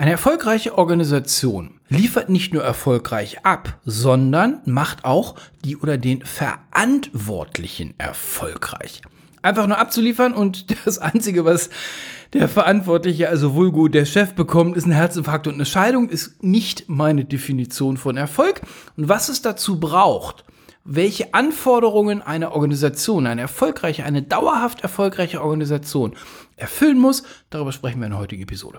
Eine erfolgreiche Organisation liefert nicht nur erfolgreich ab, sondern macht auch die oder den Verantwortlichen erfolgreich. Einfach nur abzuliefern und das Einzige, was der Verantwortliche, also Vulgo, der Chef bekommt, ist ein Herzinfarkt und eine Scheidung, ist nicht meine Definition von Erfolg. Und was es dazu braucht, welche Anforderungen eine Organisation, eine erfolgreiche, eine dauerhaft erfolgreiche Organisation erfüllen muss, darüber sprechen wir in der heutigen Episode.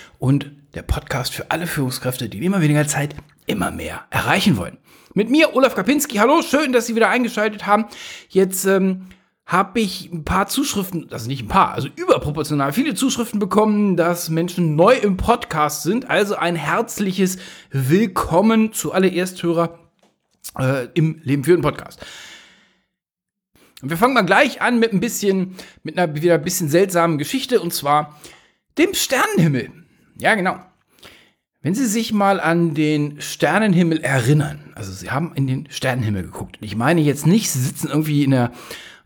und der Podcast für alle Führungskräfte, die in immer weniger Zeit immer mehr erreichen wollen. Mit mir, Olaf Kapinski. Hallo, schön, dass Sie wieder eingeschaltet haben. Jetzt ähm, habe ich ein paar Zuschriften, also nicht ein paar, also überproportional viele Zuschriften bekommen, dass Menschen neu im Podcast sind. Also ein herzliches Willkommen zu alle Ersthörer äh, im Leben führen Podcast. Und wir fangen mal gleich an mit ein bisschen, mit einer wieder ein bisschen seltsamen Geschichte und zwar dem Sternenhimmel. Ja, genau. Wenn Sie sich mal an den Sternenhimmel erinnern, also Sie haben in den Sternenhimmel geguckt. Ich meine jetzt nicht, Sie sitzen irgendwie in der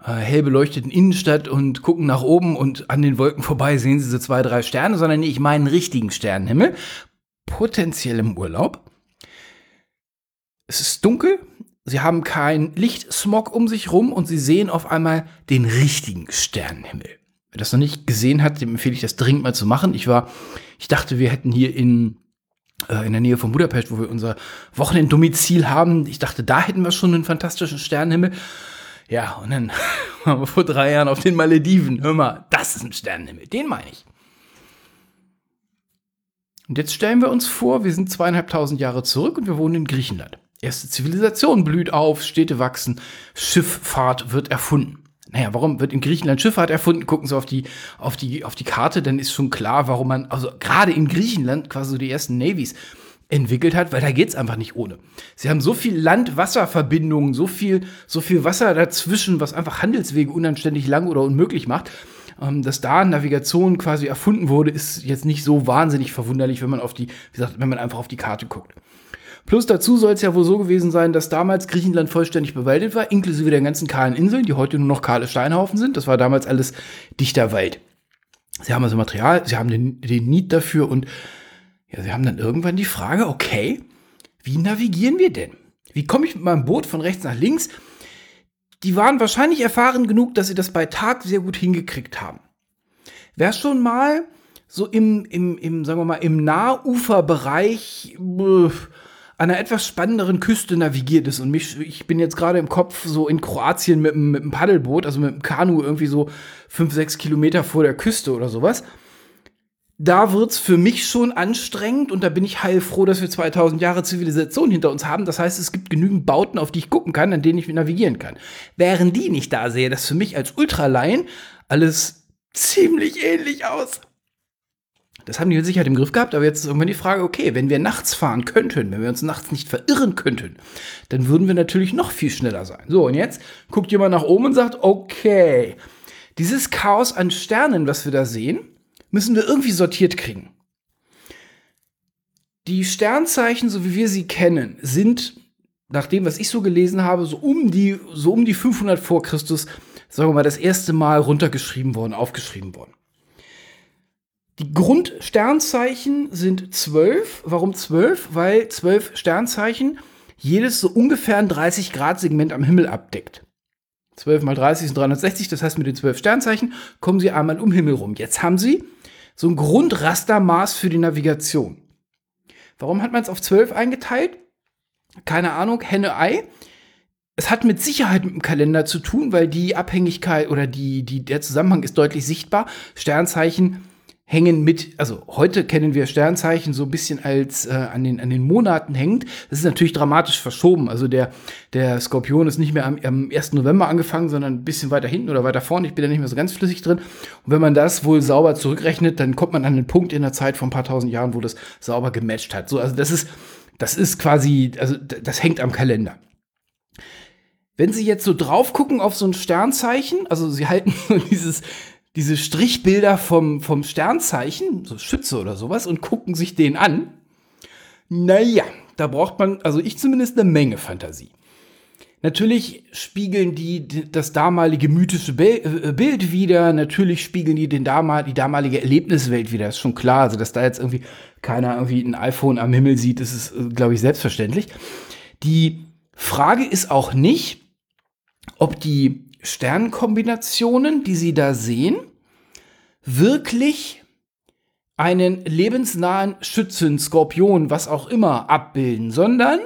äh, hell beleuchteten Innenstadt und gucken nach oben und an den Wolken vorbei sehen Sie so zwei, drei Sterne, sondern ich meine einen richtigen Sternenhimmel, potenziell im Urlaub. Es ist dunkel, Sie haben keinen Lichtsmog um sich rum und Sie sehen auf einmal den richtigen Sternenhimmel. Wer das noch nicht gesehen hat, dem empfehle ich das dringend mal zu machen. Ich war, ich dachte, wir hätten hier in, äh, in der Nähe von Budapest, wo wir unser Wochenenddomizil haben, ich dachte, da hätten wir schon einen fantastischen Sternenhimmel. Ja, und dann waren wir vor drei Jahren auf den Malediven. Hör mal, das ist ein Sternenhimmel. Den meine ich. Und jetzt stellen wir uns vor, wir sind zweieinhalbtausend Jahre zurück und wir wohnen in Griechenland. Erste Zivilisation blüht auf, Städte wachsen, Schifffahrt wird erfunden naja, warum wird in Griechenland Schifffahrt erfunden? Gucken Sie auf die, auf die, auf die Karte, dann ist schon klar, warum man, also gerade in Griechenland quasi so die ersten Navies entwickelt hat, weil da geht's einfach nicht ohne. Sie haben so viel Land-Wasser-Verbindungen, so viel, so viel Wasser dazwischen, was einfach Handelswege unanständig lang oder unmöglich macht. Ähm, dass da Navigation quasi erfunden wurde, ist jetzt nicht so wahnsinnig verwunderlich, wenn man auf die, wie gesagt, wenn man einfach auf die Karte guckt. Plus dazu soll es ja wohl so gewesen sein, dass damals Griechenland vollständig bewaldet war, inklusive der ganzen kahlen Inseln, die heute nur noch kahle Steinhaufen sind. Das war damals alles dichter Wald. Sie haben also Material, sie haben den, den Need dafür und ja, sie haben dann irgendwann die Frage, okay, wie navigieren wir denn? Wie komme ich mit meinem Boot von rechts nach links? Die waren wahrscheinlich erfahren genug, dass sie das bei Tag sehr gut hingekriegt haben. Wer schon mal so im, im, im sagen wir mal, im Nahuferbereich äh, einer etwas spannenderen Küste navigiert ist. Und mich, ich bin jetzt gerade im Kopf so in Kroatien mit, mit einem Paddelboot, also mit einem Kanu irgendwie so fünf, sechs Kilometer vor der Küste oder sowas. Da wird's für mich schon anstrengend und da bin ich heilfroh, dass wir 2000 Jahre Zivilisation hinter uns haben. Das heißt, es gibt genügend Bauten, auf die ich gucken kann, an denen ich navigieren kann. Wären die nicht da, sehe das für mich als Ultralaien alles ziemlich ähnlich aus. Das haben die mit Sicherheit im Griff gehabt, aber jetzt ist irgendwann die Frage, okay, wenn wir nachts fahren könnten, wenn wir uns nachts nicht verirren könnten, dann würden wir natürlich noch viel schneller sein. So, und jetzt guckt jemand nach oben und sagt, okay, dieses Chaos an Sternen, was wir da sehen, müssen wir irgendwie sortiert kriegen. Die Sternzeichen, so wie wir sie kennen, sind nach dem, was ich so gelesen habe, so um die, so um die 500 vor Christus, sagen wir mal, das erste Mal runtergeschrieben worden, aufgeschrieben worden. Die Grundsternzeichen sind zwölf. Warum zwölf? Weil zwölf Sternzeichen jedes so ungefähr ein 30-Grad-Segment am Himmel abdeckt. 12 mal 30 sind 360, das heißt, mit den zwölf Sternzeichen kommen Sie einmal um Himmel rum. Jetzt haben Sie so ein Grundrastermaß für die Navigation. Warum hat man es auf zwölf eingeteilt? Keine Ahnung, Henne-Ei. Es hat mit Sicherheit mit dem Kalender zu tun, weil die Abhängigkeit oder die, die, der Zusammenhang ist deutlich sichtbar. Sternzeichen hängen mit, also heute kennen wir Sternzeichen so ein bisschen als äh, an, den, an den Monaten hängend. Das ist natürlich dramatisch verschoben. Also der, der Skorpion ist nicht mehr am, am 1. November angefangen, sondern ein bisschen weiter hinten oder weiter vorne. Ich bin da nicht mehr so ganz flüssig drin. Und wenn man das wohl sauber zurückrechnet, dann kommt man an den Punkt in der Zeit von ein paar tausend Jahren, wo das sauber gematcht hat. So, also das ist, das ist quasi, also das hängt am Kalender. Wenn Sie jetzt so drauf gucken auf so ein Sternzeichen, also Sie halten so dieses, diese Strichbilder vom, vom Sternzeichen, so Schütze oder sowas, und gucken sich den an. Naja, da braucht man, also ich zumindest, eine Menge Fantasie. Natürlich spiegeln die das damalige mythische äh, Bild wieder. Natürlich spiegeln die den damal die damalige Erlebniswelt wieder. ist schon klar. Also, dass da jetzt irgendwie keiner irgendwie ein iPhone am Himmel sieht, das ist, äh, glaube ich, selbstverständlich. Die Frage ist auch nicht, ob die Sternkombinationen, die Sie da sehen, wirklich einen lebensnahen Schützen, Skorpion, was auch immer abbilden, sondern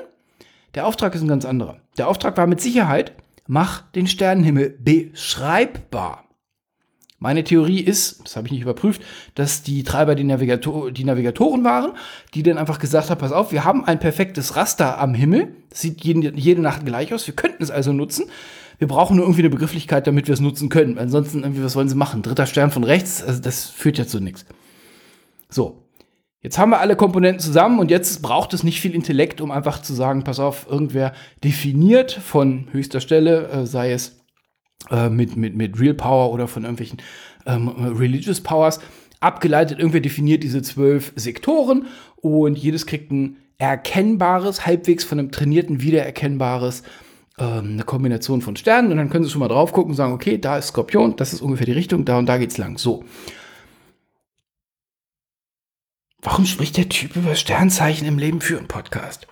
der Auftrag ist ein ganz anderer. Der Auftrag war mit Sicherheit, mach den Sternenhimmel beschreibbar. Meine Theorie ist, das habe ich nicht überprüft, dass die Treiber die, Navigator die Navigatoren waren, die dann einfach gesagt haben, pass auf, wir haben ein perfektes Raster am Himmel, das sieht jede, jede Nacht gleich aus, wir könnten es also nutzen. Wir brauchen nur irgendwie eine Begrifflichkeit, damit wir es nutzen können. Ansonsten, irgendwie, was wollen sie machen? Dritter Stern von rechts, also das führt ja zu nichts. So. Jetzt haben wir alle Komponenten zusammen und jetzt braucht es nicht viel Intellekt, um einfach zu sagen, pass auf, irgendwer definiert von höchster Stelle, äh, sei es äh, mit, mit, mit Real Power oder von irgendwelchen ähm, Religious Powers, abgeleitet, irgendwer definiert diese zwölf Sektoren und jedes kriegt ein erkennbares, halbwegs von einem trainierten wiedererkennbares ähm, eine Kombination von Sternen und dann können Sie schon mal drauf gucken und sagen, okay, da ist Skorpion, das ist ungefähr die Richtung, da und da geht's lang. So. Warum spricht der Typ über Sternzeichen im Leben für einen Podcast?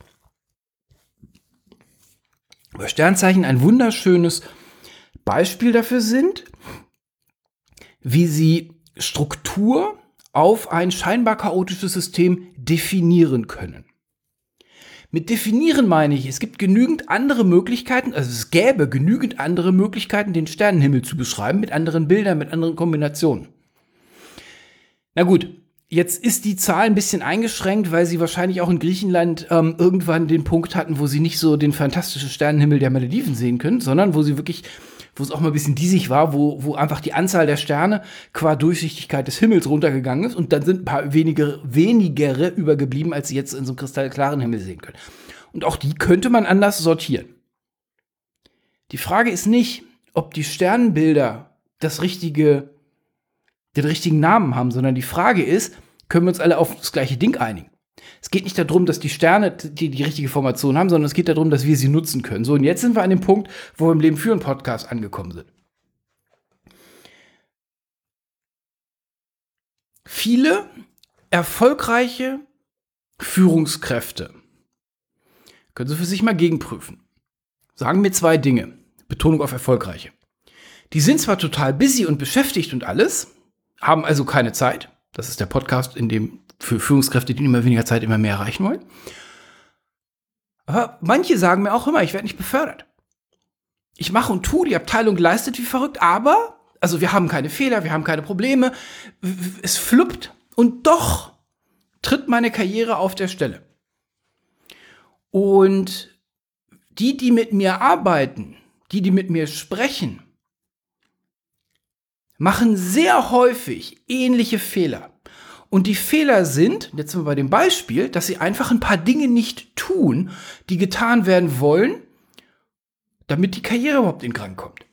Über Sternzeichen ein wunderschönes Beispiel dafür sind, wie sie Struktur auf ein scheinbar chaotisches System definieren können. Mit definieren meine ich, es gibt genügend andere Möglichkeiten, also es gäbe genügend andere Möglichkeiten, den Sternenhimmel zu beschreiben, mit anderen Bildern, mit anderen Kombinationen. Na gut, jetzt ist die Zahl ein bisschen eingeschränkt, weil sie wahrscheinlich auch in Griechenland ähm, irgendwann den Punkt hatten, wo sie nicht so den fantastischen Sternenhimmel der Malediven sehen können, sondern wo sie wirklich wo es auch mal ein bisschen diesig war, wo, wo einfach die Anzahl der Sterne qua Durchsichtigkeit des Himmels runtergegangen ist und dann sind ein paar wenige, wenigere übergeblieben, als sie jetzt in so einem kristallklaren Himmel sehen können. Und auch die könnte man anders sortieren. Die Frage ist nicht, ob die Sternenbilder das richtige, den richtigen Namen haben, sondern die Frage ist, können wir uns alle auf das gleiche Ding einigen? Es geht nicht darum, dass die Sterne die, die richtige Formation haben, sondern es geht darum, dass wir sie nutzen können. So, und jetzt sind wir an dem Punkt, wo wir im Leben für einen Podcast angekommen sind. Viele erfolgreiche Führungskräfte können Sie für sich mal gegenprüfen. Sagen mir zwei Dinge. Betonung auf erfolgreiche. Die sind zwar total busy und beschäftigt und alles, haben also keine Zeit. Das ist der Podcast, in dem für Führungskräfte, die in immer weniger Zeit immer mehr erreichen wollen. Aber manche sagen mir auch immer, ich werde nicht befördert. Ich mache und tue, die Abteilung leistet wie verrückt, aber, also wir haben keine Fehler, wir haben keine Probleme, es fluppt und doch tritt meine Karriere auf der Stelle. Und die, die mit mir arbeiten, die, die mit mir sprechen, machen sehr häufig ähnliche Fehler. Und die Fehler sind, jetzt sind wir bei dem Beispiel, dass sie einfach ein paar Dinge nicht tun, die getan werden wollen, damit die Karriere überhaupt in Gang kommt.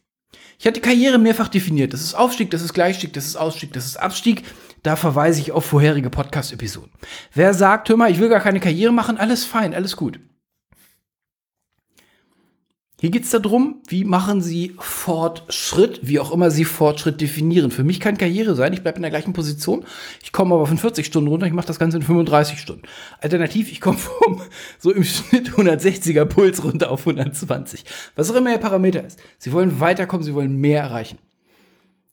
Ich hatte Karriere mehrfach definiert. Das ist Aufstieg, das ist Gleichstieg, das ist Ausstieg, das ist Abstieg. Da verweise ich auf vorherige Podcast-Episoden. Wer sagt, hör mal, ich will gar keine Karriere machen, alles fein, alles gut. Hier geht es darum, wie machen Sie Fortschritt, wie auch immer Sie Fortschritt definieren. Für mich kann Karriere sein, ich bleibe in der gleichen Position, ich komme aber von 40 Stunden runter, ich mache das Ganze in 35 Stunden. Alternativ, ich komme vom so im Schnitt 160er Puls runter auf 120. Was auch immer Ihr Parameter ist. Sie wollen weiterkommen, Sie wollen mehr erreichen.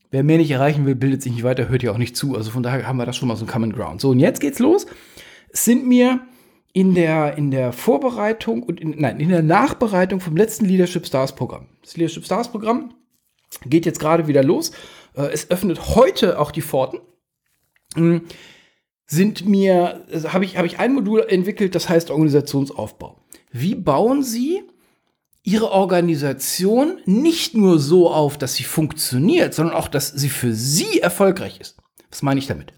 Wer mehr nicht erreichen will, bildet sich nicht weiter, hört ja auch nicht zu. Also von daher haben wir das schon mal so ein Common Ground. So, und jetzt geht's los. Es sind mir in der, in der Vorbereitung und in, nein, in der Nachbereitung vom letzten Leadership Stars Programm. Das Leadership Stars Programm geht jetzt gerade wieder los. Äh, es öffnet heute auch die Pforten. hm, sind mir, also habe ich, habe ich ein Modul entwickelt, das heißt Organisationsaufbau. Wie bauen Sie Ihre Organisation nicht nur so auf, dass sie funktioniert, sondern auch, dass sie für Sie erfolgreich ist? Was meine ich damit?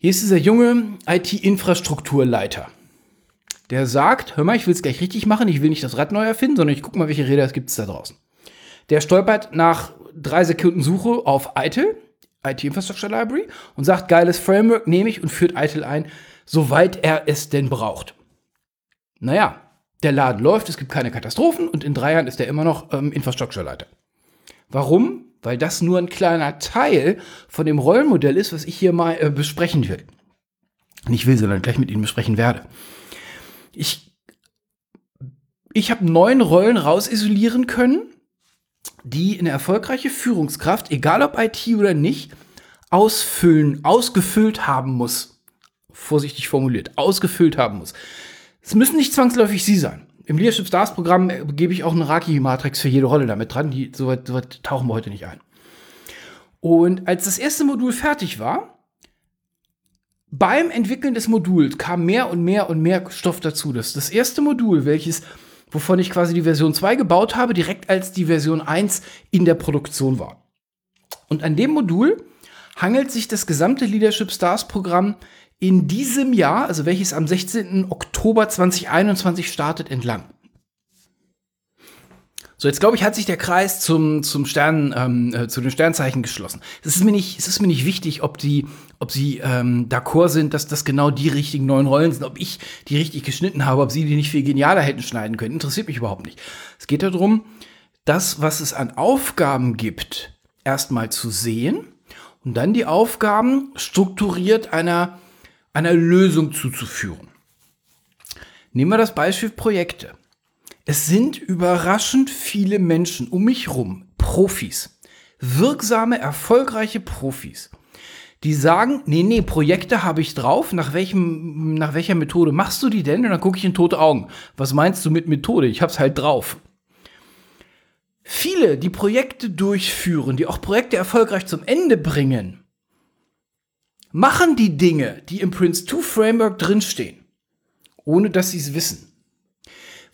Hier ist dieser junge IT-Infrastrukturleiter. Der sagt, hör mal, ich will es gleich richtig machen, ich will nicht das Rad neu erfinden, sondern ich gucke mal, welche Räder es gibt da draußen. Der stolpert nach drei Sekunden Suche auf ITIL, IT Infrastructure Library, und sagt, geiles Framework nehme ich und führt ITIL ein, soweit er es denn braucht. Naja, der Laden läuft, es gibt keine Katastrophen und in drei Jahren ist er immer noch ähm, Infrastructure-Leiter. Warum? Weil das nur ein kleiner Teil von dem Rollenmodell ist, was ich hier mal äh, besprechen will. Nicht will, sondern gleich mit Ihnen besprechen werde. Ich, ich habe neun Rollen rausisolieren können, die eine erfolgreiche Führungskraft, egal ob IT oder nicht, ausfüllen, ausgefüllt haben muss. Vorsichtig formuliert, ausgefüllt haben muss. Es müssen nicht zwangsläufig Sie sein. Im Leadership Stars Programm äh, gebe ich auch eine Raki-Matrix für jede Rolle damit dran. Die, so, weit, so weit tauchen wir heute nicht ein. Und als das erste Modul fertig war, beim Entwickeln des Moduls kam mehr und mehr und mehr Stoff dazu. Das, das erste Modul, welches, wovon ich quasi die Version 2 gebaut habe, direkt als die Version 1 in der Produktion war. Und an dem Modul hangelt sich das gesamte Leadership Stars Programm in diesem Jahr, also welches am 16. Oktober 2021 startet, entlang. So, jetzt glaube ich, hat sich der Kreis zum, zum Stern, ähm, äh, zu den Sternzeichen geschlossen. Es ist mir nicht, es ist mir nicht wichtig, ob die, ob sie ähm, d'accord sind, dass das genau die richtigen neuen Rollen sind, ob ich die richtig geschnitten habe, ob sie die nicht viel genialer hätten schneiden können. Interessiert mich überhaupt nicht. Es geht darum, das, was es an Aufgaben gibt, erstmal zu sehen und dann die Aufgaben strukturiert einer einer Lösung zuzuführen. Nehmen wir das Beispiel Projekte. Es sind überraschend viele Menschen um mich herum, Profis, wirksame, erfolgreiche Profis, die sagen, nee, nee, Projekte habe ich drauf, nach, welchem, nach welcher Methode machst du die denn? Und dann gucke ich in tote Augen. Was meinst du mit Methode? Ich habe es halt drauf. Viele, die Projekte durchführen, die auch Projekte erfolgreich zum Ende bringen, machen die Dinge, die im Prince 2 Framework drinstehen, ohne dass sie es wissen.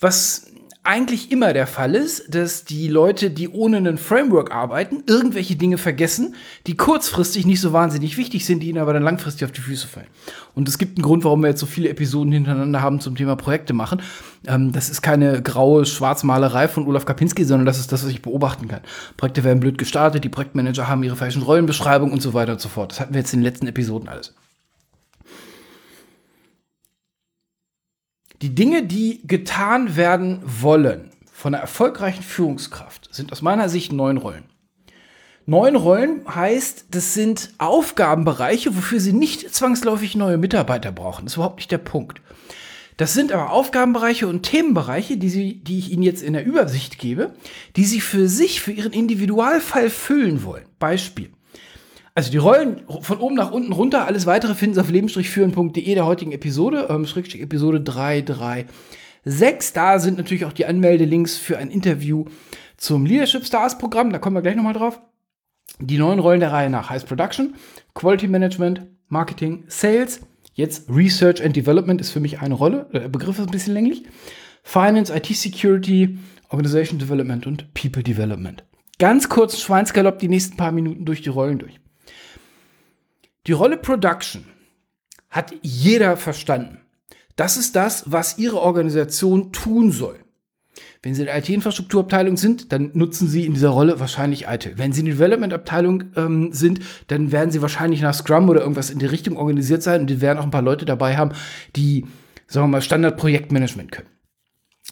Was eigentlich immer der Fall ist, dass die Leute, die ohne einen Framework arbeiten, irgendwelche Dinge vergessen, die kurzfristig nicht so wahnsinnig wichtig sind, die ihnen aber dann langfristig auf die Füße fallen. Und es gibt einen Grund, warum wir jetzt so viele Episoden hintereinander haben zum Thema Projekte machen. Ähm, das ist keine graue Schwarzmalerei von Olaf Kapinski, sondern das ist das, was ich beobachten kann. Projekte werden blöd gestartet, die Projektmanager haben ihre falschen Rollenbeschreibungen und so weiter und so fort. Das hatten wir jetzt in den letzten Episoden alles. Die Dinge, die getan werden wollen von einer erfolgreichen Führungskraft, sind aus meiner Sicht neun Rollen. Neun Rollen heißt, das sind Aufgabenbereiche, wofür Sie nicht zwangsläufig neue Mitarbeiter brauchen. Das ist überhaupt nicht der Punkt. Das sind aber Aufgabenbereiche und Themenbereiche, die, Sie, die ich Ihnen jetzt in der Übersicht gebe, die Sie für sich, für Ihren Individualfall füllen wollen. Beispiel. Also die Rollen von oben nach unten runter, alles weitere finden Sie auf leben-führen.de der heutigen Episode, ähm, Schrägstrich Episode 336. Da sind natürlich auch die Anmeldelinks für ein Interview zum Leadership Stars Programm, da kommen wir gleich nochmal drauf. Die neuen Rollen der Reihe nach heißt Production, Quality Management, Marketing, Sales. Jetzt Research and Development ist für mich eine Rolle. Der Begriff ist ein bisschen länglich. Finance, IT Security, Organization Development und People Development. Ganz kurz Schweinsgalopp die nächsten paar Minuten durch die Rollen durch. Die Rolle Production hat jeder verstanden. Das ist das, was Ihre Organisation tun soll. Wenn Sie in der IT-Infrastrukturabteilung sind, dann nutzen Sie in dieser Rolle wahrscheinlich IT. Wenn Sie in der Development-Abteilung ähm, sind, dann werden Sie wahrscheinlich nach Scrum oder irgendwas in die Richtung organisiert sein und die werden auch ein paar Leute dabei haben, die, sagen wir mal, Standard-Projektmanagement können.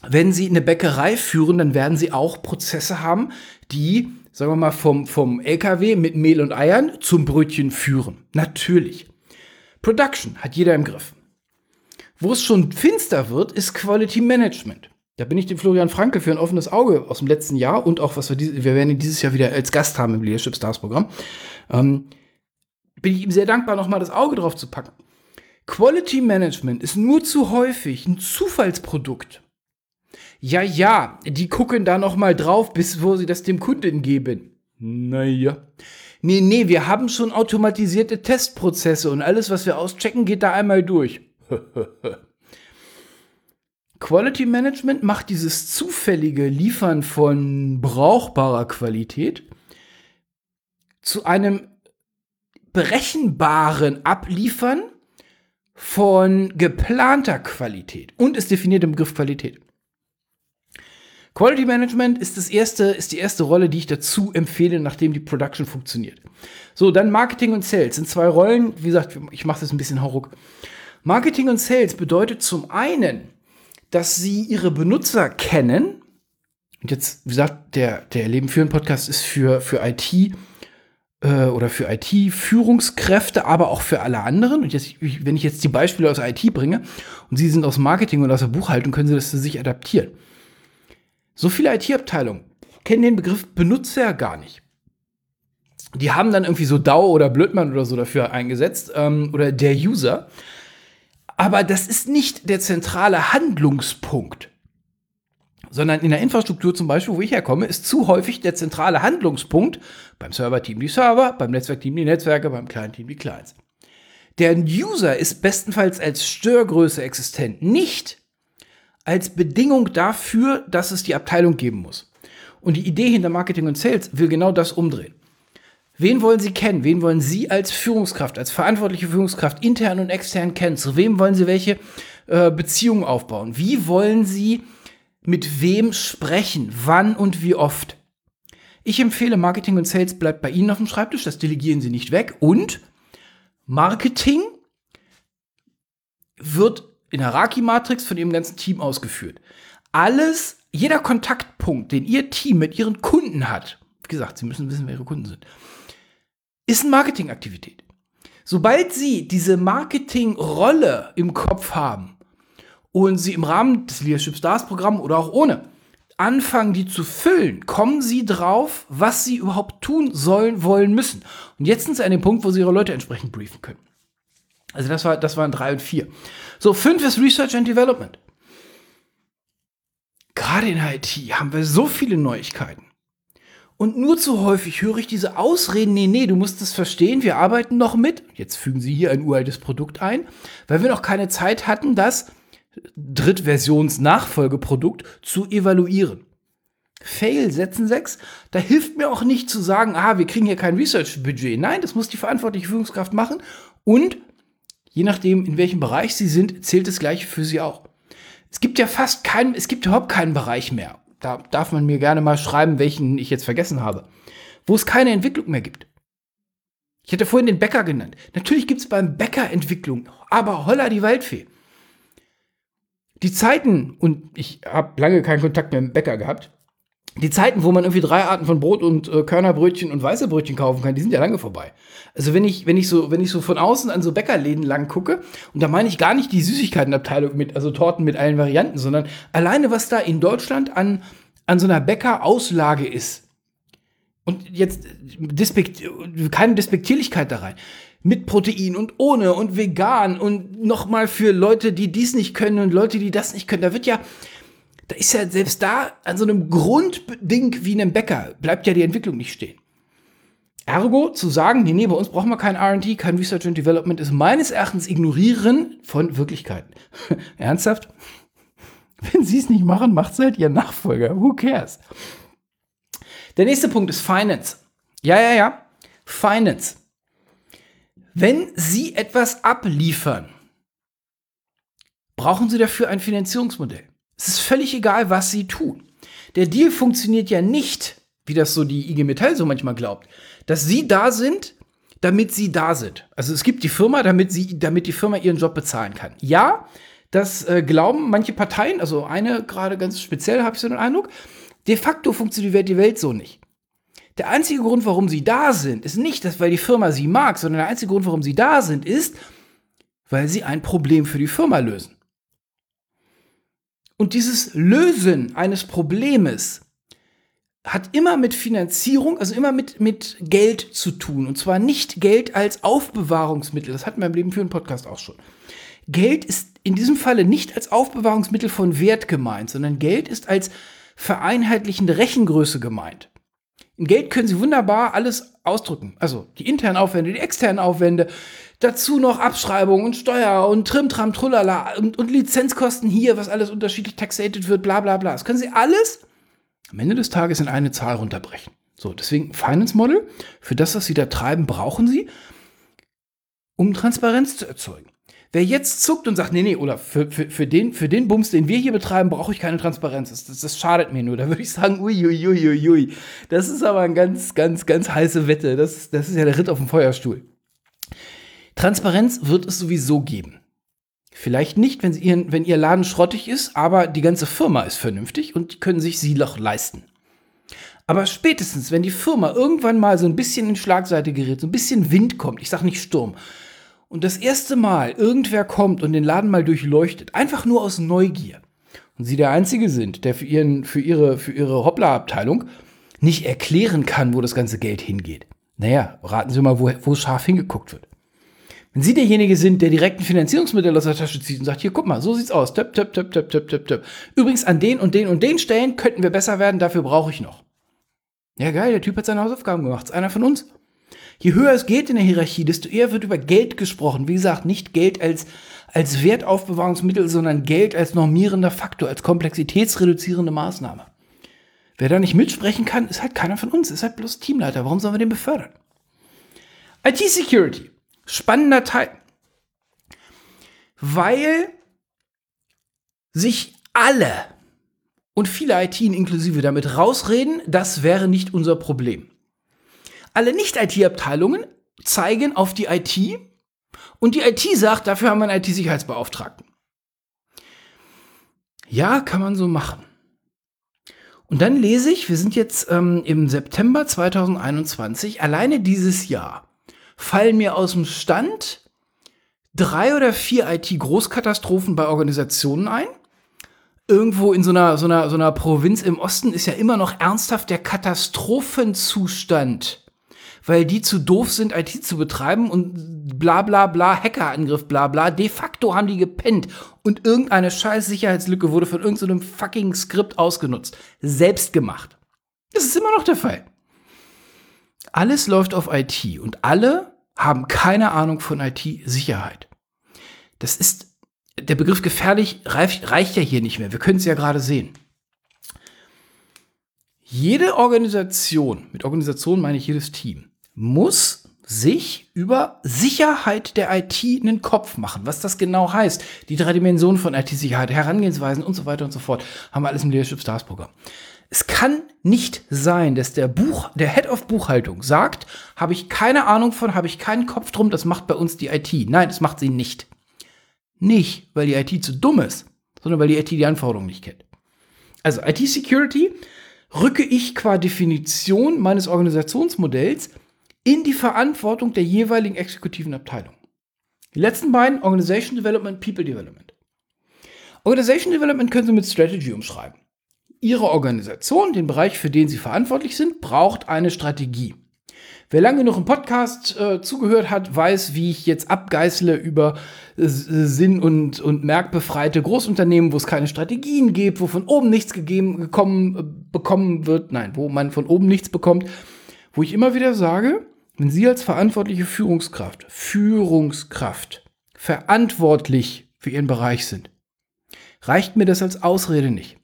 Wenn Sie eine Bäckerei führen, dann werden Sie auch Prozesse haben, die sagen wir mal, vom, vom LKW mit Mehl und Eiern zum Brötchen führen. Natürlich. Production hat jeder im Griff. Wo es schon finster wird, ist Quality Management. Da bin ich dem Florian Franke für ein offenes Auge aus dem letzten Jahr und auch was wir, diese, wir werden ihn dieses Jahr wieder als Gast haben im Leadership Stars Programm. Ähm, bin ich ihm sehr dankbar, nochmal das Auge drauf zu packen. Quality Management ist nur zu häufig ein Zufallsprodukt ja, ja, die gucken da noch mal drauf, bis wo sie das dem Kunden geben. Naja. Nee, nee, wir haben schon automatisierte Testprozesse und alles, was wir auschecken, geht da einmal durch. Quality Management macht dieses zufällige Liefern von brauchbarer Qualität zu einem berechenbaren Abliefern von geplanter Qualität und es definiert den Begriff Qualität. Quality Management ist, das erste, ist die erste Rolle, die ich dazu empfehle, nachdem die Production funktioniert. So, dann Marketing und Sales sind zwei Rollen. Wie gesagt, ich mache das ein bisschen hauruck. Marketing und Sales bedeutet zum einen, dass sie ihre Benutzer kennen. Und jetzt, wie gesagt, der, der Leben führen Podcast ist für, für IT äh, oder für IT-Führungskräfte, aber auch für alle anderen. Und jetzt, wenn ich jetzt die Beispiele aus IT bringe und Sie sind aus Marketing und aus der Buchhaltung, können Sie das für sich adaptieren. So viele IT-Abteilungen kennen den Begriff Benutzer gar nicht. Die haben dann irgendwie so DAO oder Blödmann oder so dafür eingesetzt ähm, oder der User. Aber das ist nicht der zentrale Handlungspunkt, sondern in der Infrastruktur zum Beispiel, wo ich herkomme, ist zu häufig der zentrale Handlungspunkt beim Server-Team die Server, beim Netzwerk-Team die Netzwerke, beim Client-Team die Clients. Der User ist bestenfalls als Störgröße existent, nicht als Bedingung dafür, dass es die Abteilung geben muss. Und die Idee hinter Marketing und Sales will genau das umdrehen. Wen wollen Sie kennen? Wen wollen Sie als Führungskraft, als verantwortliche Führungskraft intern und extern kennen? Zu wem wollen Sie welche äh, Beziehungen aufbauen? Wie wollen Sie mit wem sprechen? Wann und wie oft? Ich empfehle, Marketing und Sales bleibt bei Ihnen auf dem Schreibtisch, das delegieren Sie nicht weg. Und Marketing wird in der Raki-Matrix von Ihrem ganzen Team ausgeführt. Alles, jeder Kontaktpunkt, den Ihr Team mit Ihren Kunden hat, wie gesagt, Sie müssen wissen, wer Ihre Kunden sind, ist eine Marketingaktivität. Sobald Sie diese Marketingrolle im Kopf haben und Sie im Rahmen des Leadership Stars Programms oder auch ohne anfangen, die zu füllen, kommen Sie drauf, was Sie überhaupt tun sollen, wollen, müssen. Und jetzt sind Sie an dem Punkt, wo Sie Ihre Leute entsprechend briefen können. Also das, war, das waren drei und vier. So, fünf ist Research and Development. Gerade in IT haben wir so viele Neuigkeiten. Und nur zu häufig höre ich diese Ausreden, nee, nee, du musst es verstehen, wir arbeiten noch mit. Jetzt fügen Sie hier ein uraltes Produkt ein, weil wir noch keine Zeit hatten, das Drittversions-Nachfolgeprodukt zu evaluieren. Fail setzen 6. Da hilft mir auch nicht zu sagen, ah, wir kriegen hier kein Research-Budget. Nein, das muss die verantwortliche Führungskraft machen. Und je nachdem, in welchem Bereich Sie sind, zählt das Gleiche für Sie auch. Es gibt ja fast keinen, es gibt überhaupt keinen Bereich mehr. Da darf man mir gerne mal schreiben, welchen ich jetzt vergessen habe. Wo es keine Entwicklung mehr gibt. Ich hatte vorhin den Bäcker genannt. Natürlich gibt es beim Bäcker Entwicklung, aber holla die Waldfee. Die Zeiten, und ich habe lange keinen Kontakt mehr mit dem Bäcker gehabt, die Zeiten, wo man irgendwie drei Arten von Brot und äh, Körnerbrötchen und weiße Brötchen kaufen kann, die sind ja lange vorbei. Also wenn ich, wenn ich so, wenn ich so von außen an so Bäckerläden lang gucke, und da meine ich gar nicht die Süßigkeitenabteilung mit, also Torten mit allen Varianten, sondern alleine was da in Deutschland an, an so einer Bäckerauslage ist. Und jetzt Despekt, keine Despektierlichkeit da rein. Mit Protein und ohne und vegan und nochmal für Leute, die dies nicht können und Leute, die das nicht können. Da wird ja, da ist ja selbst da an so einem Grundding wie einem Bäcker, bleibt ja die Entwicklung nicht stehen. Ergo zu sagen, nee, nee, bei uns brauchen wir kein RD, kein Research and Development, ist meines Erachtens Ignorieren von Wirklichkeiten. Ernsthaft? Wenn Sie es nicht machen, macht es halt Ihr Nachfolger. Who cares? Der nächste Punkt ist Finance. Ja, ja, ja. Finance. Wenn Sie etwas abliefern, brauchen Sie dafür ein Finanzierungsmodell. Es ist völlig egal, was sie tun. Der Deal funktioniert ja nicht, wie das so die IG Metall so manchmal glaubt, dass sie da sind, damit sie da sind. Also es gibt die Firma, damit sie, damit die Firma ihren Job bezahlen kann. Ja, das äh, glauben manche Parteien, also eine gerade ganz speziell, habe ich so den Eindruck. De facto funktioniert die Welt so nicht. Der einzige Grund, warum sie da sind, ist nicht, dass weil die Firma sie mag, sondern der einzige Grund, warum sie da sind, ist, weil sie ein Problem für die Firma lösen. Und dieses Lösen eines Problems hat immer mit Finanzierung, also immer mit, mit Geld zu tun. Und zwar nicht Geld als Aufbewahrungsmittel. Das hatten wir im Leben für einen Podcast auch schon. Geld ist in diesem Falle nicht als Aufbewahrungsmittel von Wert gemeint, sondern Geld ist als vereinheitlichende Rechengröße gemeint. In Geld können Sie wunderbar alles ausdrücken. Also die internen Aufwände, die externen Aufwände, dazu noch Abschreibung und Steuer und Trimtram, Trullala und, und Lizenzkosten hier, was alles unterschiedlich taxated wird, bla bla bla. Das können Sie alles am Ende des Tages in eine Zahl runterbrechen. So, deswegen Finance Model. Für das, was Sie da treiben, brauchen Sie, um Transparenz zu erzeugen. Wer jetzt zuckt und sagt, nee, nee, oder für, für, für, den, für den Bums, den wir hier betreiben, brauche ich keine Transparenz. Das, das, das schadet mir nur. Da würde ich sagen, uiuiuiui. Ui, ui, ui. Das ist aber eine ganz, ganz, ganz heiße Wette. Das, das ist ja der Ritt auf dem Feuerstuhl. Transparenz wird es sowieso geben. Vielleicht nicht, wenn, ihren, wenn ihr Laden schrottig ist, aber die ganze Firma ist vernünftig und können sich sie doch leisten. Aber spätestens, wenn die Firma irgendwann mal so ein bisschen in Schlagseite gerät, so ein bisschen Wind kommt, ich sage nicht Sturm, und das erste Mal irgendwer kommt und den Laden mal durchleuchtet, einfach nur aus Neugier, und sie der Einzige sind, der für, ihren, für ihre, für ihre Hoppla-Abteilung nicht erklären kann, wo das ganze Geld hingeht. Naja, raten Sie mal, wo, wo scharf hingeguckt wird. Wenn Sie derjenige sind, der direkt ein Finanzierungsmittel aus der Tasche zieht und sagt, hier, guck mal, so sieht's aus. Töp, töp, töp, töp, töp, töp, töp. Übrigens, an den und den und den Stellen könnten wir besser werden, dafür brauche ich noch. Ja, geil, der Typ hat seine Hausaufgaben gemacht. Ist einer von uns. Je höher es geht in der Hierarchie, desto eher wird über Geld gesprochen. Wie gesagt, nicht Geld als, als Wertaufbewahrungsmittel, sondern Geld als normierender Faktor, als komplexitätsreduzierende Maßnahme. Wer da nicht mitsprechen kann, ist halt keiner von uns, ist halt bloß Teamleiter. Warum sollen wir den befördern? IT-Security. Spannender Teil. Weil sich alle und viele IT inklusive damit rausreden, das wäre nicht unser Problem. Alle Nicht-IT-Abteilungen zeigen auf die IT und die IT sagt, dafür haben wir einen IT-Sicherheitsbeauftragten. Ja, kann man so machen. Und dann lese ich, wir sind jetzt ähm, im September 2021, alleine dieses Jahr fallen mir aus dem Stand drei oder vier IT-Großkatastrophen bei Organisationen ein. Irgendwo in so einer, so, einer, so einer Provinz im Osten ist ja immer noch ernsthaft der Katastrophenzustand weil die zu doof sind, IT zu betreiben und bla bla bla, Hackerangriff, bla bla. De facto haben die gepennt und irgendeine scheiß Sicherheitslücke wurde von irgendeinem so fucking Skript ausgenutzt. Selbst gemacht. Das ist immer noch der Fall. Alles läuft auf IT und alle haben keine Ahnung von IT-Sicherheit. Das ist, der Begriff gefährlich reicht, reicht ja hier nicht mehr. Wir können es ja gerade sehen. Jede Organisation, mit Organisation meine ich jedes Team, muss sich über Sicherheit der IT einen Kopf machen. Was das genau heißt, die drei Dimensionen von IT-Sicherheit, Herangehensweisen und so weiter und so fort, haben wir alles im Leadership Stars Programm. Es kann nicht sein, dass der Buch, der Head of Buchhaltung sagt, habe ich keine Ahnung von, habe ich keinen Kopf drum, das macht bei uns die IT. Nein, das macht sie nicht. Nicht, weil die IT zu dumm ist, sondern weil die IT die Anforderungen nicht kennt. Also IT-Security rücke ich qua Definition meines Organisationsmodells in die Verantwortung der jeweiligen exekutiven Abteilung. Die letzten beiden, Organization Development, People Development. Organization Development können Sie mit Strategy umschreiben. Ihre Organisation, den Bereich, für den Sie verantwortlich sind, braucht eine Strategie. Wer lange genug im Podcast äh, zugehört hat, weiß, wie ich jetzt abgeißle über äh, Sinn- und, und merkbefreite Großunternehmen, wo es keine Strategien gibt, wo von oben nichts gegeben, gekommen, äh, bekommen wird, nein, wo man von oben nichts bekommt, wo ich immer wieder sage, wenn Sie als verantwortliche Führungskraft, Führungskraft, verantwortlich für Ihren Bereich sind, reicht mir das als Ausrede nicht.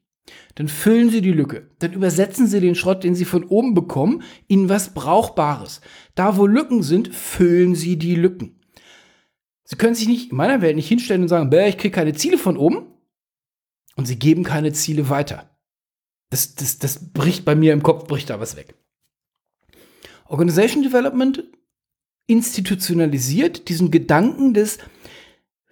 Dann füllen Sie die Lücke. Dann übersetzen Sie den Schrott, den Sie von oben bekommen, in was Brauchbares. Da, wo Lücken sind, füllen Sie die Lücken. Sie können sich nicht in meiner Welt nicht hinstellen und sagen, ich kriege keine Ziele von oben und Sie geben keine Ziele weiter. Das, das, das bricht bei mir im Kopf, bricht da was weg. Organization Development institutionalisiert diesen Gedanken des,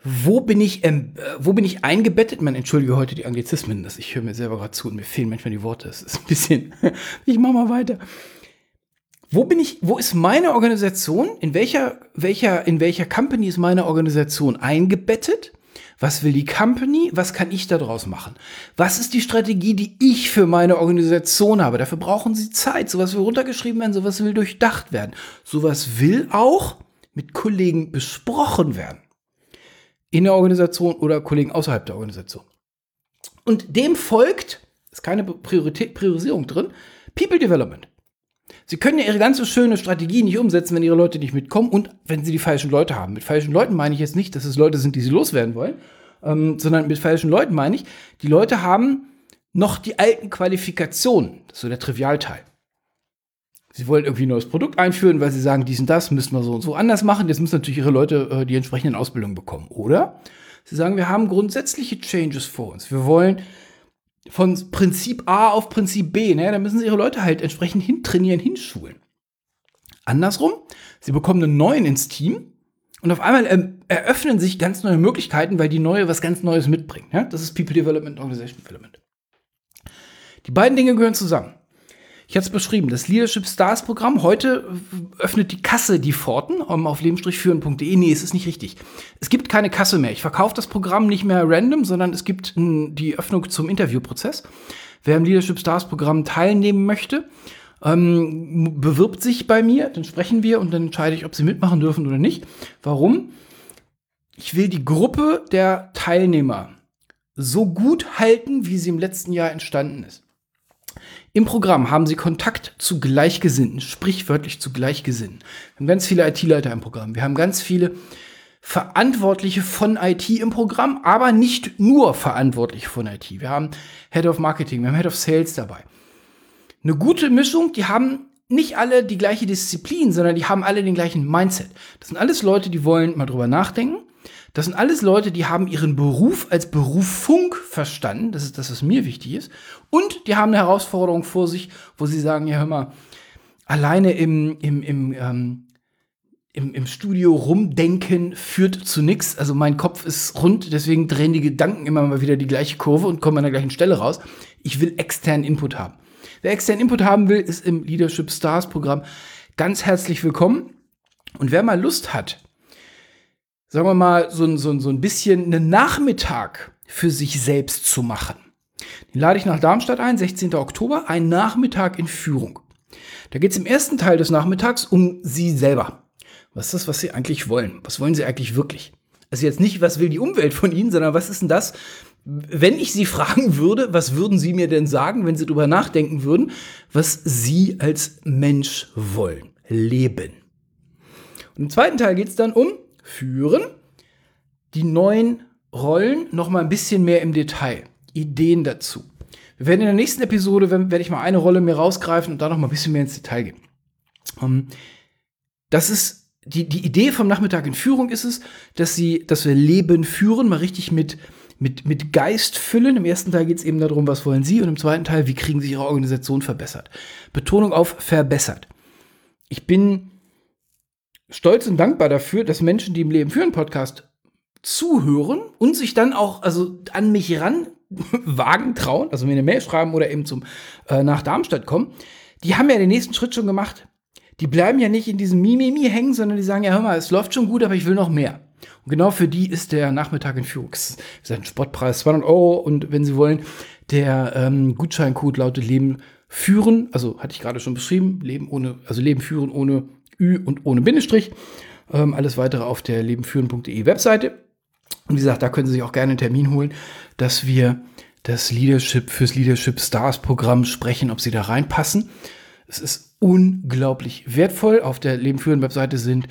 wo bin ich, ähm, wo bin ich eingebettet? Man entschuldige heute die Anglizismen, dass ich höre mir selber gerade zu und mir fehlen manchmal die Worte. Es ist ein bisschen, ich mache mal weiter. Wo bin ich, wo ist meine Organisation? In welcher, welcher, in welcher Company ist meine Organisation eingebettet? Was will die Company? Was kann ich daraus machen? Was ist die Strategie, die ich für meine Organisation habe? Dafür brauchen Sie Zeit. Sowas will runtergeschrieben werden, sowas will durchdacht werden. Sowas will auch mit Kollegen besprochen werden. In der Organisation oder Kollegen außerhalb der Organisation. Und dem folgt, ist keine Priorisierung drin, People Development. Sie können ja ihre ganze schöne Strategie nicht umsetzen, wenn ihre Leute nicht mitkommen und wenn sie die falschen Leute haben. Mit falschen Leuten meine ich jetzt nicht, dass es Leute sind, die sie loswerden wollen, ähm, sondern mit falschen Leuten meine ich, die Leute haben noch die alten Qualifikationen. Das ist so der Trivialteil. Sie wollen irgendwie ein neues Produkt einführen, weil sie sagen, dies und das müssen wir so und so anders machen. Jetzt müssen natürlich ihre Leute äh, die entsprechenden Ausbildungen bekommen. Oder sie sagen, wir haben grundsätzliche Changes vor uns. Wir wollen von Prinzip A auf Prinzip B. Ne? Da müssen sie ihre Leute halt entsprechend hintrainieren, hinschulen. Andersrum, sie bekommen einen neuen ins Team und auf einmal ähm, eröffnen sich ganz neue Möglichkeiten, weil die neue was ganz Neues mitbringt. Ja? Das ist People Development, Organization Development. Die beiden Dinge gehören zusammen. Ich hatte es beschrieben, das Leadership Stars Programm. Heute öffnet die Kasse die Pforten um, auf leben-führen.de. Nee, es ist nicht richtig. Es gibt keine Kasse mehr. Ich verkaufe das Programm nicht mehr random, sondern es gibt die Öffnung zum Interviewprozess. Wer im Leadership Stars Programm teilnehmen möchte, ähm, bewirbt sich bei mir, dann sprechen wir und dann entscheide ich, ob sie mitmachen dürfen oder nicht. Warum? Ich will die Gruppe der Teilnehmer so gut halten, wie sie im letzten Jahr entstanden ist. Im Programm haben Sie Kontakt zu Gleichgesinnten, sprichwörtlich zu Gleichgesinnten. Wir haben ganz viele IT-Leiter im Programm. Wir haben ganz viele Verantwortliche von IT im Programm, aber nicht nur Verantwortliche von IT. Wir haben Head of Marketing, wir haben Head of Sales dabei. Eine gute Mischung, die haben nicht alle die gleiche Disziplin, sondern die haben alle den gleichen Mindset. Das sind alles Leute, die wollen mal drüber nachdenken, das sind alles Leute, die haben ihren Beruf als Berufung verstanden. Das ist das, was mir wichtig ist. Und die haben eine Herausforderung vor sich, wo sie sagen, ja, hör mal, alleine im, im, im, ähm, im, im Studio rumdenken führt zu nichts. Also mein Kopf ist rund, deswegen drehen die Gedanken immer mal wieder die gleiche Kurve und kommen an der gleichen Stelle raus. Ich will externen Input haben. Wer externen Input haben will, ist im Leadership Stars Programm ganz herzlich willkommen. Und wer mal Lust hat, sagen wir mal, so, so, so ein bisschen einen Nachmittag für sich selbst zu machen. Den lade ich nach Darmstadt ein, 16. Oktober, ein Nachmittag in Führung. Da geht es im ersten Teil des Nachmittags um Sie selber. Was ist das, was Sie eigentlich wollen? Was wollen Sie eigentlich wirklich? Also jetzt nicht, was will die Umwelt von Ihnen, sondern was ist denn das, wenn ich Sie fragen würde, was würden Sie mir denn sagen, wenn Sie darüber nachdenken würden, was Sie als Mensch wollen? Leben. Und im zweiten Teil geht es dann um führen. Die neuen Rollen noch mal ein bisschen mehr im Detail. Ideen dazu. Wir werden in der nächsten Episode, werde ich mal eine Rolle mehr rausgreifen und da noch mal ein bisschen mehr ins Detail gehen. Um, ähm, das ist die, die Idee vom Nachmittag in Führung ist es, dass sie, dass wir Leben führen, mal richtig mit, mit, mit Geist füllen. Im ersten Teil geht es eben darum, was wollen Sie und im zweiten Teil, wie kriegen Sie Ihre Organisation verbessert. Betonung auf verbessert. Ich bin stolz und dankbar dafür, dass Menschen, die im Leben führen Podcast zuhören und sich dann auch also an mich ran wagen trauen, also mir eine Mail schreiben oder eben zum äh, nach Darmstadt kommen, die haben ja den nächsten Schritt schon gemacht. Die bleiben ja nicht in diesem Mimimi hängen, sondern die sagen ja, hör mal, es läuft schon gut, aber ich will noch mehr. Und genau für die ist der Nachmittag in Führung. Das ist ein Spottpreis 200 Euro und wenn Sie wollen, der ähm, Gutscheincode lautet Leben führen, also hatte ich gerade schon beschrieben, Leben ohne, also Leben führen ohne Ü und ohne Bindestrich. Ähm, alles weitere auf der lebenführen.de Webseite. Und wie gesagt, da können Sie sich auch gerne einen Termin holen, dass wir das Leadership fürs Leadership Stars Programm sprechen, ob Sie da reinpassen. Es ist unglaublich wertvoll. Auf der Lebenführen Webseite sind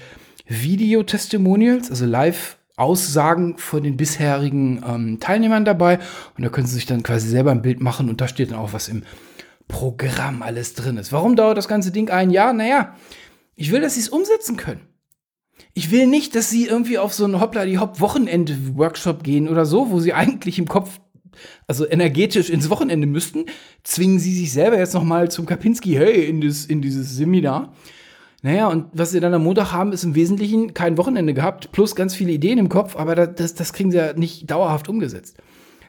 Video-Testimonials, also Live-Aussagen von den bisherigen ähm, Teilnehmern dabei. Und da können Sie sich dann quasi selber ein Bild machen und da steht dann auch, was im Programm alles drin ist. Warum dauert das ganze Ding ein Jahr? Naja, ich will, dass sie es umsetzen können. Ich will nicht, dass sie irgendwie auf so ein Hoppla die Hopp Wochenende Workshop gehen oder so, wo sie eigentlich im Kopf also energetisch ins Wochenende müssten, zwingen sie sich selber jetzt noch mal zum Kapinski hey in, das, in dieses Seminar. Naja, und was sie dann am Montag haben, ist im Wesentlichen kein Wochenende gehabt, plus ganz viele Ideen im Kopf, aber das, das kriegen sie ja nicht dauerhaft umgesetzt.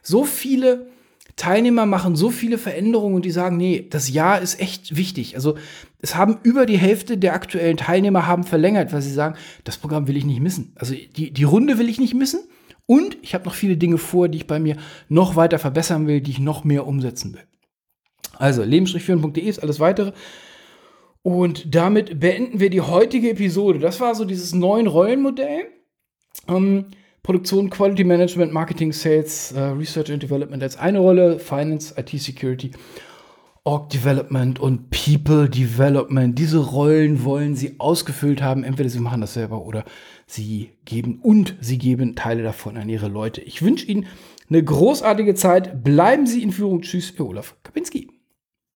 So viele Teilnehmer machen so viele Veränderungen und die sagen, nee, das Jahr ist echt wichtig. Also es haben über die Hälfte der aktuellen Teilnehmer haben verlängert, weil sie sagen, das Programm will ich nicht missen. Also die, die Runde will ich nicht missen. Und ich habe noch viele Dinge vor, die ich bei mir noch weiter verbessern will, die ich noch mehr umsetzen will. Also lebensstrichführen.de ist alles weitere. Und damit beenden wir die heutige Episode. Das war so dieses neuen Rollenmodell. Ähm, Produktion, Quality Management, Marketing, Sales, uh, Research and Development als eine Rolle, Finance, IT Security Org Development und People Development. Diese Rollen wollen sie ausgefüllt haben. Entweder sie machen das selber oder sie geben und sie geben Teile davon an ihre Leute. Ich wünsche Ihnen eine großartige Zeit. Bleiben Sie in Führung. Tschüss, Ihr Olaf Kapinski.